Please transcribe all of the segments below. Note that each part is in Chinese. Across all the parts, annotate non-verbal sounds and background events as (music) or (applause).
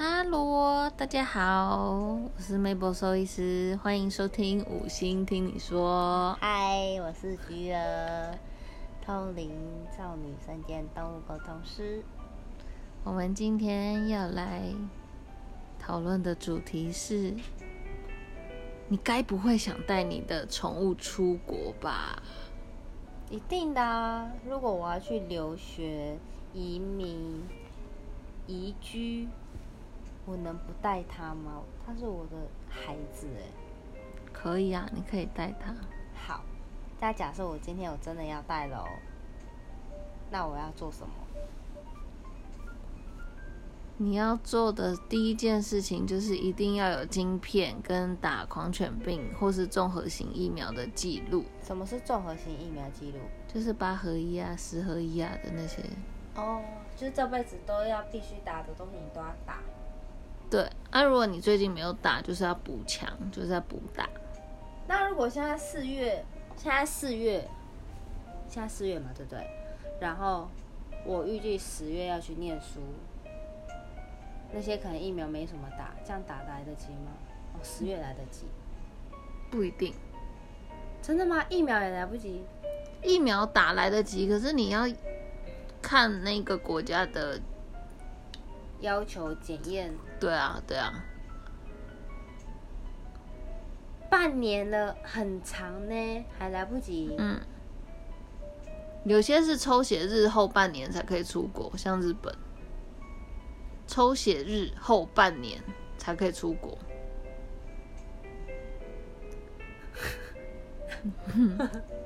哈喽，大家好，我是 Mabel 兽医师，欢迎收听五星听你说。嗨，我是菊儿，通灵少女三件动物沟通师。我们今天要来讨论的主题是：你该不会想带你的宠物出国吧？一定的啊！如果我要去留学、移民、移居，我能不带他吗？他是我的孩子哎。可以啊，你可以带他。好，那假设我今天我真的要带了哦，那我要做什么？你要做的第一件事情就是一定要有晶片跟打狂犬病或是综合型疫苗的记录，什么是综合型疫苗记录？就是八合一啊、十合一啊的那些。哦，就是这辈子都要必须打的东西，你都要打。对，啊，如果你最近没有打，就是要补强，就是要补打。那如果现在四月，现在四月，现在四月嘛，对不对？然后我预计十月要去念书，那些可能疫苗没什么打，这样打来得及吗？哦，十月来得及，不一定，真的吗？疫苗也来不及？疫苗打来得及，可是你要看那个国家的，要求检验对啊，对啊，半年了，很长呢，还来不及。嗯，有些是抽血日后半年才可以出国，像日本，抽血日后半年才可以出国。(laughs)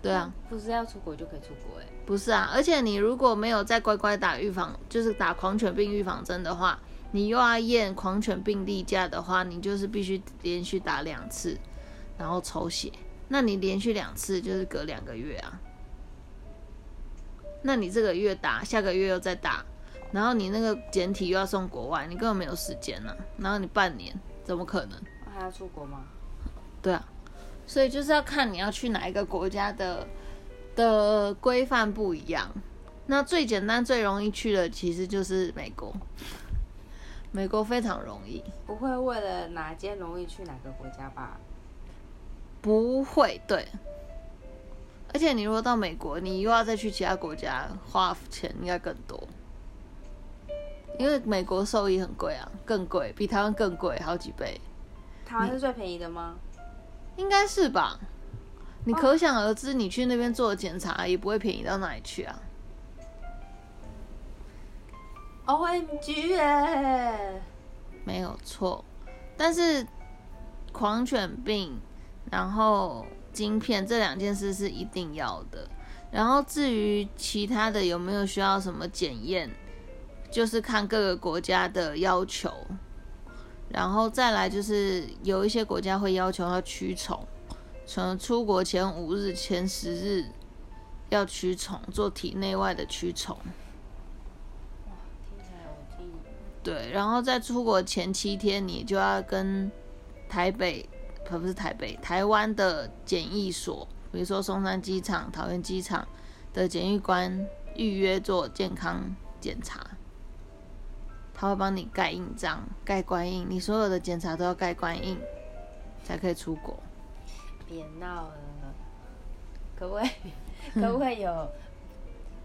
对啊，不是要出国就可以出国哎、不是啊，而且你如果没有再乖乖打预防，就是打狂犬病预防针的话，你又要验狂犬病例假的话，你就是必须连续打两次，然后抽血。那你连续两次就是隔两个月啊。那你这个月打，下个月又再打，然后你那个简体又要送国外，你根本没有时间呢、然后你半年怎么可能？还要出国吗？对啊，所以就是要看你要去哪一个国家的的规范不一样。那最简单、最容易去的其实就是美国，美国非常容易，不会为了哪间容易去哪个国家吧？不会对。而且你如果到美国，你又要再去其他国家，花钱应该更多，因为美国兽医很贵啊，更贵，比台湾更贵好几倍。台湾是最便宜的吗？应该是吧？你可想而知，你去那边做检查也不会便宜到哪里去啊。O M G 哎！没有错，但是狂犬病，然后晶片这两件事是一定要的。然后至于其他的有没有需要什么检验，就是看各个国家的要求。然后再来就是有一些国家会要求要驱虫，从出国前五日、前十日要驱虫，做体内外的驱虫。对，然后在出国前七天，你就要跟台北，不不是台北，台湾的检疫所，比如说松山机场、桃园机场的检疫官预约做健康检查，他会帮你盖印章、盖官印，你所有的检查都要盖官印，才可以出国。别闹了，可不可以？可不可以有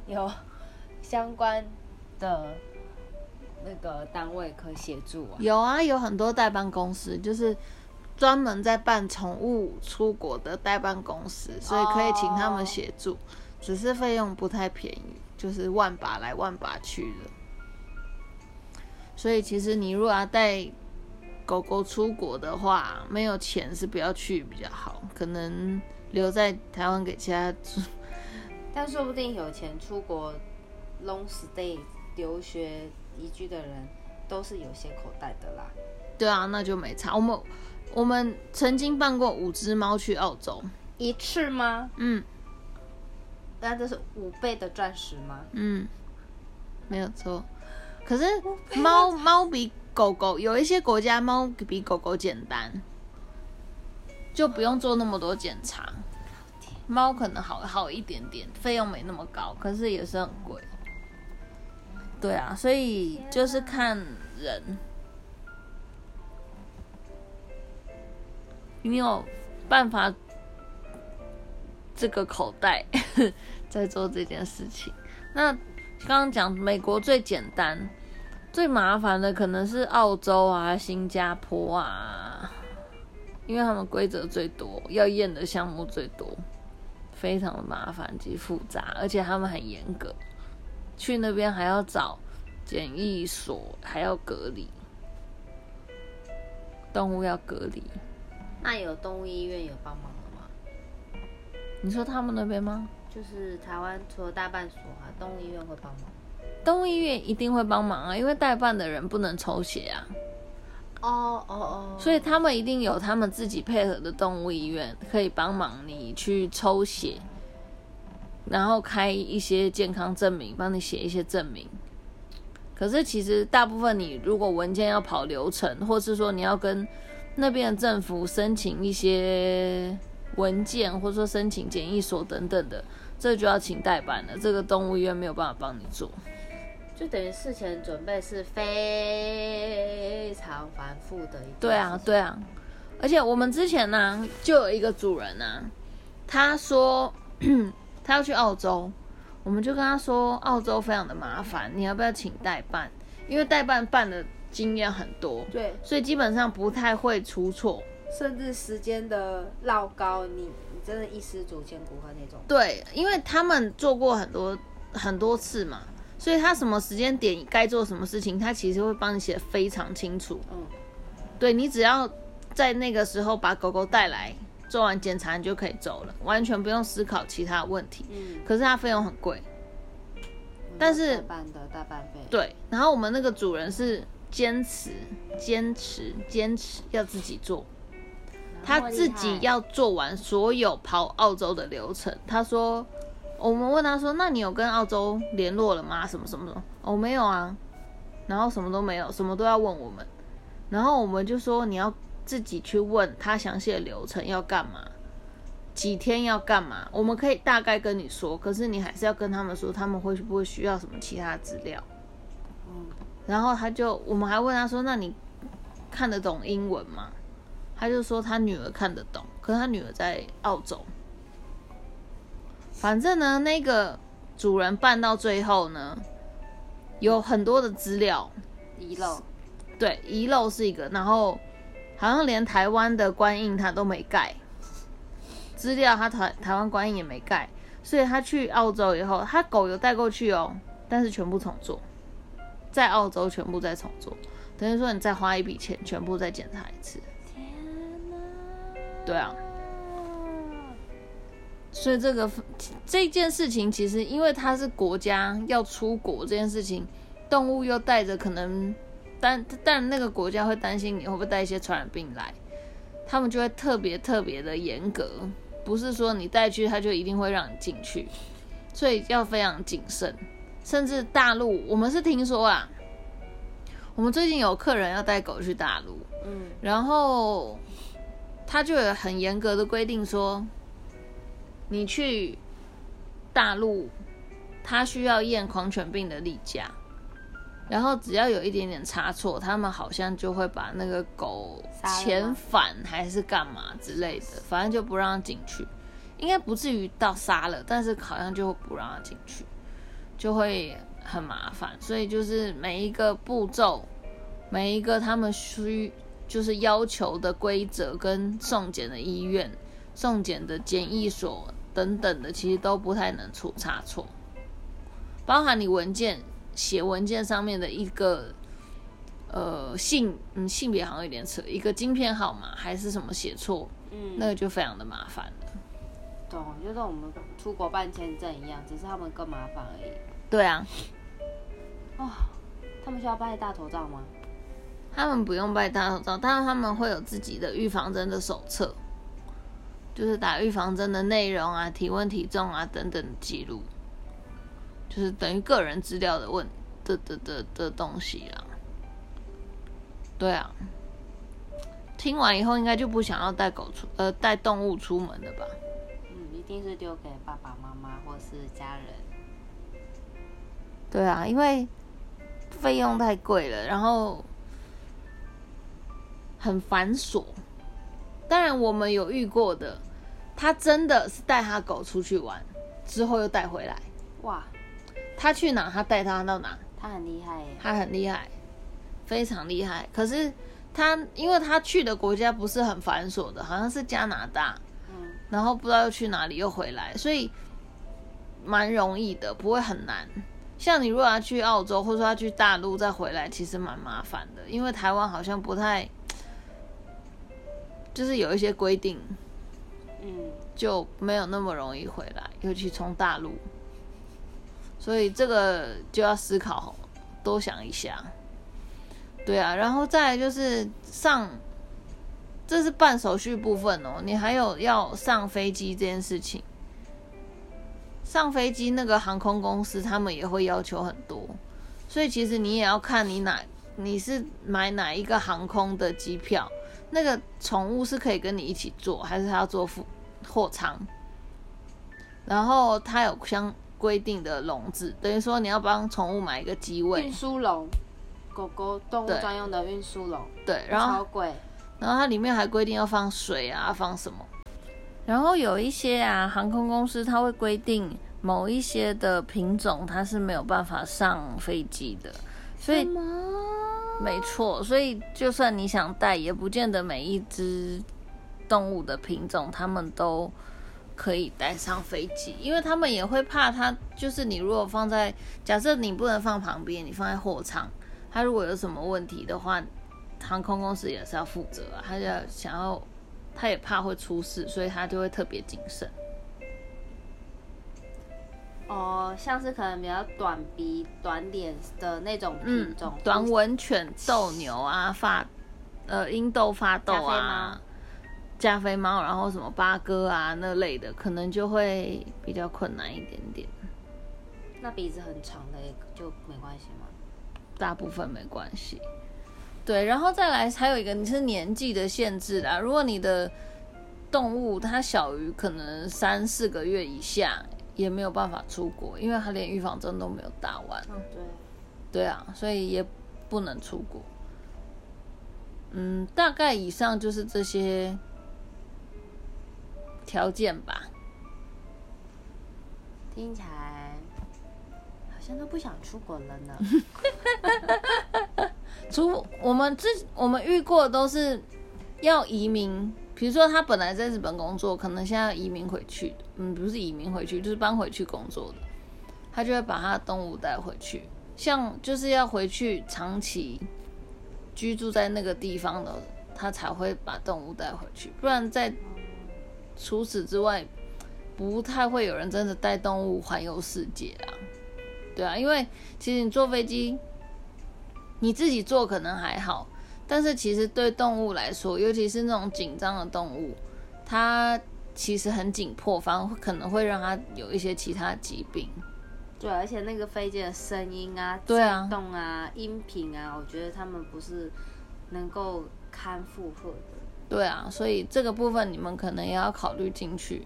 有相关的那个单位可以协助啊？有啊，有很多代办公司，就是专门在办宠物出国的代办公司，所以可以请他们协助，只是费用不太便宜，就是万把来万把去的。所以其实你如果要带狗狗出国的话，没有钱是不要去比较好，可能留在台湾给其他但说不定有钱出国 long stay 留学移居的人，都是有些口袋的啦。对啊，那就没差。我们我们曾经办过五只猫去澳洲，一次吗？嗯那这是五倍的钻石吗？嗯，没有错。可是猫猫比狗狗有一些国家猫比狗狗简单，就不用做那么多检查。猫可能好好一点点，费用没那么高，可是也是很贵。对啊，所以就是看人，你有办法这个口袋 (laughs) 在做这件事情？那刚刚讲美国最简单、最麻烦的可能是澳洲啊、新加坡啊，因为他们规则最多，要验的项目最多，非常的麻烦及复杂，而且他们很严格，去那边还要找检疫所，还要隔离，动物要隔离。那有动物医院有帮忙的吗？你说他们那边吗？就是台湾除了大办所啊，动物医院会帮忙。动物医院一定会帮忙啊，因为代办的人不能抽血啊，哦哦哦，所以他们一定有他们自己配合的动物医院可以帮忙你去抽血，然后开一些健康证明，帮你写一些证明。可是其实大部分你如果文件要跑流程，或是说你要跟那边的政府申请一些文件，或者说申请检疫所等等的，这就要请代办了。这个动物医院没有办法帮你做。就等于事前准备是非常繁复的一件对啊对啊，而且我们之前呢、就有一个主人啊，他说 (clears throat) 他要去澳洲，我们就跟他说澳洲非常的麻烦，你要不要请代办？因为代办办的经验很多，对，所以基本上不太会出错。甚至时间的绕高，你你真的一失足千古恨那种。对，因为他们做过很多很多次嘛，所以他什么时间点该做什么事情，他其实会帮你写非常清楚。嗯，对你只要在那个时候把狗狗带来，做完检查你就可以走了，完全不用思考其他问题。嗯，可是它费用很贵，但是的大半费，对。然后我们那个主人是坚持、坚持、坚持要自己做，他自己要做完所有跑澳洲的流程。他说，我们问他说，那你有跟澳洲联络了吗？什么什么什么？哦，没有啊。然后什么都没有，什么都要问我们。然后我们就说你要自己去问他详细的流程要干嘛，几天要干嘛，我们可以大概跟你说，可是你还是要跟他们说他们会不会需要什么其他资料。嗯，然后他就，我们还问他说：“那你看得懂英文吗？”他就说他女儿看得懂，可是他女儿在澳洲。反正呢，那个主人办到最后呢，有很多的资料，遗漏，对，遗漏是一个，然后好像连台湾的官印他都没盖，资料他台台湾官印也没盖，所以他去澳洲以后，他狗有带过去哦，但是全部重做，在澳洲全部再重做，等于说你再花一笔钱，全部再检查一次。对啊，所以这个这件事情，其实因为它是国家要出国这件事情，动物又带着可能担，但那个国家会担心你会不会带一些传染病来，他们就会特别特别的严格，不是说你带去他就一定会让你进去，所以要非常谨慎。甚至大陆，我们是听说啊，我们最近有客人要带狗去大陆，嗯，然后他就有很严格的规定说，你去大陆，他需要验狂犬病的例假，然后只要有一点点差错，他们好像就会把那个狗遣返还是干嘛之类的，反正就不让进去，应该不至于到杀了，但是好像就不让它进去，就会很麻烦，所以就是每一个步骤。每一个他们需就是要求的规则跟送检的医院、送检的检疫所等等的，其实都不太能出差错。包含你文件写文件上面的一个呃性嗯性别好像有点扯，一个晶片号码还是什么写错，嗯，那个就非常的麻烦了。懂，就跟我们出国办签证一样，只是他们更麻烦而已。对啊，哦，他们需要拍大头照吗？他们不用戴大口罩，但是他们会有自己的预防针的手册，就是打预防针的内容啊、体温、体重啊等等的记录，就是等于个人资料的问的的的的东西啦。对啊，听完以后应该就不想要带狗出呃带动物出门了吧？嗯，一定是丢给爸爸妈妈或是家人。对啊，因为费用太贵了，然后很繁琐。当然，我们有遇过的，他真的是带他狗出去玩，之后又带回来。哇，他去哪，他带他到哪，他很厉害耶。他很厉害，非常厉害。可是他，因为他去的国家不是很繁琐的，好像是加拿大，嗯，然后不知道又去哪里又回来，所以蛮容易的，不会很难。像你如果要去澳洲，或者说要去大陆再回来，其实蛮麻烦的，因为台湾好像不太，就是有一些规定，嗯，就没有那么容易回来，尤其从大陆，所以这个就要思考，多想一下。对啊，然后再来就是上，这是办手续部分哦，你还有要上飞机这件事情。上飞机那个航空公司他们也会要求很多，所以其实你也要看你哪你是买哪一个航空的机票，那个宠物是可以跟你一起坐，还是他要坐副货舱？然后它有相规定的笼子，等于说你要帮宠物买一个机位运，输笼，狗狗动物对专用的运输笼，对，然后超贵。然后它里面还规定要放水啊，放什么。然后有一些啊，航空公司它会规定某一些的品种它是没有办法上飞机的，所以什么？没错，所以就算你想带，也不见得每一只动物的品种它们都可以带上飞机，因为他们也会怕它，就是你如果放在，假设你不能放旁边，你放在货舱，它如果有什么问题的话，航空公司也是要负责啊，他就要想要，他也怕会出事，所以他就会特别谨慎。哦，像是可能比较短鼻、短脸的那种嗯品种，，短吻犬、斗牛啊、发呃英斗发斗啊、加菲猫，然后什么八哥啊那类的，可能就会比较困难一点点。那鼻子很长的就没关系吗？大部分没关系。对，然后再来还有一个，你是年纪的限制啦。如果你的动物它小于可能三四个月以下，也没有办法出国，因为他连预防针都没有打完。嗯，对。对啊，所以也不能出国。嗯，大概以上就是这些条件吧。听起来好像都不想出国了呢。(laughs) 除我们之我们遇过都是要移民，比如说他本来在日本工作，可能现在移民回去，嗯，不是移民回去，就是搬回去工作的，他就会把他的动物带回去。像就是要回去长期居住在那个地方的，他才会把动物带回去，不然在除此之外，不太会有人真的带动物环游世界啊。对啊，因为其实你坐飞机。你自己做可能还好，但是其实对动物来说，尤其是那种紧张的动物，它其实很紧迫，反而可能会让它有一些其他疾病。对，而且那个飞机的声音啊、震动啊、音频啊，我觉得他们不是能够堪负荷的。对啊，所以这个部分你们可能也要考虑进去，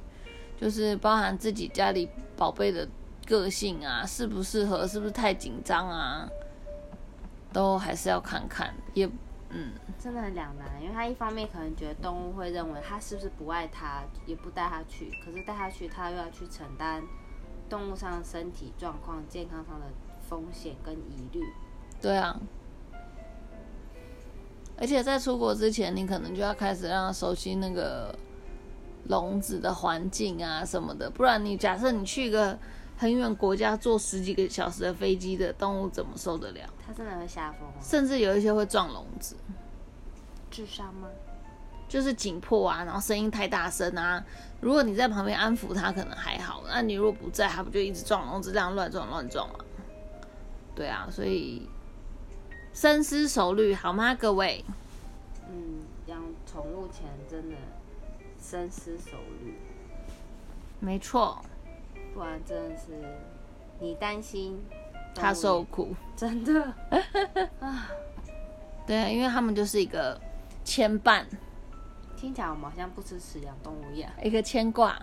就是包含自己家里宝贝的个性啊，适不适合，是不是太紧张啊，都还是要看看。也，嗯，真的很两难，因为他一方面可能觉得动物会认为他是不是不爱他，也不带他去，可是带他去，他又要去承担动物上身体状况、健康上的风险跟疑虑。对啊。而且在出国之前，你可能就要开始让他熟悉那个笼子的环境啊什么的，不然你假设你去一个很远国家坐十几个小时的飞机的动物怎么受得了？它真的会吓疯吗？甚至有一些会撞笼子，智商吗？就是紧迫啊，然后声音太大声啊。如果你在旁边安抚它，可能还好；那你如果不在，它不就一直撞笼子，这样乱撞乱撞吗？对啊，所以深思熟虑好吗，各位？嗯，养宠物前真的深思熟虑，没错，不然真的是你担心他受苦。真的 (laughs) 对啊，因为他们就是一个牵绊，听起来我们好像不支持养动物一样。一个牵挂。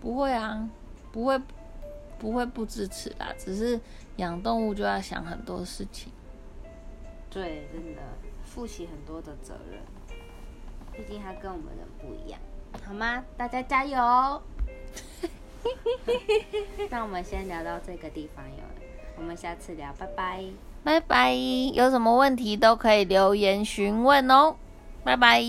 不会啊，不会，不会不支持啦，只是养动物就要想很多事情。对，真的负起很多的责任，毕竟它跟我们人不一样，好吗？大家加油！(laughs) 那我们先聊到这个地方有了，我们下次聊，拜拜。拜拜，有什么问题都可以留言询问哦，拜拜。